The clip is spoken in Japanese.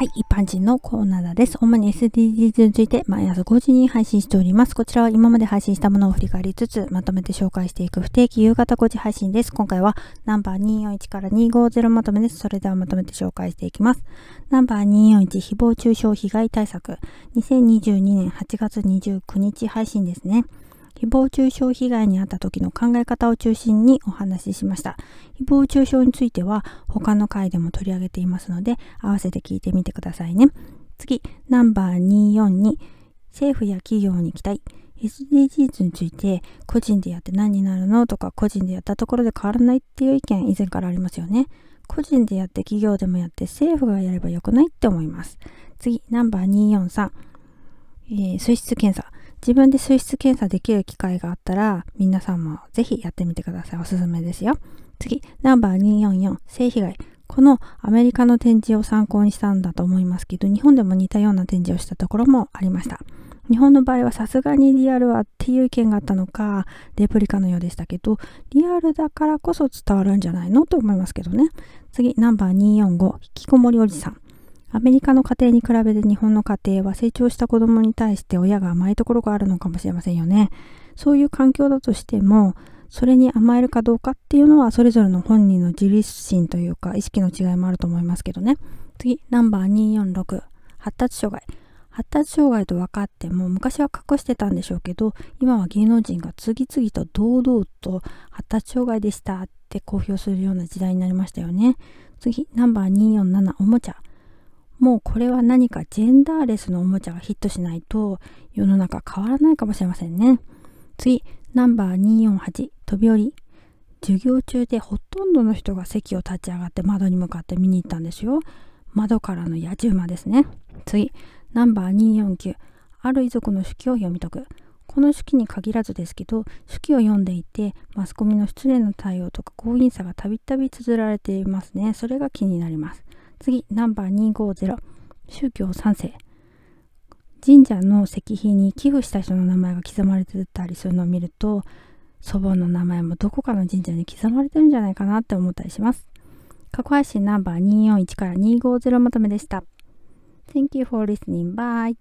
はい、一般人のコーナーです。主に SDGs について毎朝5時に配信しております。こちらは今まで配信したものを振り返りつつ、まとめて紹介していく不定期夕方5時配信です。今回はナンバー241から250まとめです。それではまとめて紹介していきます。ナンバー241誹謗中傷被害対策2022年8月29日配信ですね。誹謗中傷被害に遭った時の考え方を中心にお話ししました。誹謗中傷については他の回でも取り上げていますので、合わせて聞いてみてくださいね。次、ナンバー242、政府や企業に期待。SDGs について個人でやって何になるのとか個人でやったところで変わらないっていう意見以前からありますよね。個人でやって企業でもやって政府がやればよくないって思います。次、ナンバー243、えー、水質検査。自分で水質検査できる機会があったら、皆さんもぜひやってみてください。おすすめですよ。次、ナンバー244、性被害。このアメリカの展示を参考にしたんだと思いますけど、日本でも似たような展示をしたところもありました。日本の場合はさすがにリアルはっていう意見があったのか、レプリカのようでしたけど、リアルだからこそ伝わるんじゃないのと思いますけどね。次、ナンバー245、引きこもりおじさん。アメリカの家庭に比べて日本の家庭は成長した子供に対して親が甘いところがあるのかもしれませんよね。そういう環境だとしても、それに甘えるかどうかっていうのはそれぞれの本人の自立心というか意識の違いもあると思いますけどね。次、ナンバー246、発達障害。発達障害と分かっても昔は隠してたんでしょうけど今は芸能人が次々と堂々と発達障害でしたって公表するような時代になりましたよね次ナンバー247おもちゃもうこれは何かジェンダーレスのおもちゃがヒットしないと世の中変わらないかもしれませんね。次、ナンバー248、飛び降り。授業中でほとんどの人が席を立ち上がって窓に向かって見に行ったんですよ。窓からの野獣馬ですね。次、ナンバー249、ある遺族の手記を読み解く。この手記に限らずですけど、手記を読んでいて、マスコミの失礼な対応とか強引さがたびたび綴られていますね。それが気になります。次、ナンバー250。宗教3世。神社の石碑に寄付した人の名前が刻まれてたりするのを見ると、祖母の名前もどこかの神社に刻まれてるんじゃないかなって思ったりします。過去配信ナンバー241から250まとめでした。Thank you for listening. Bye.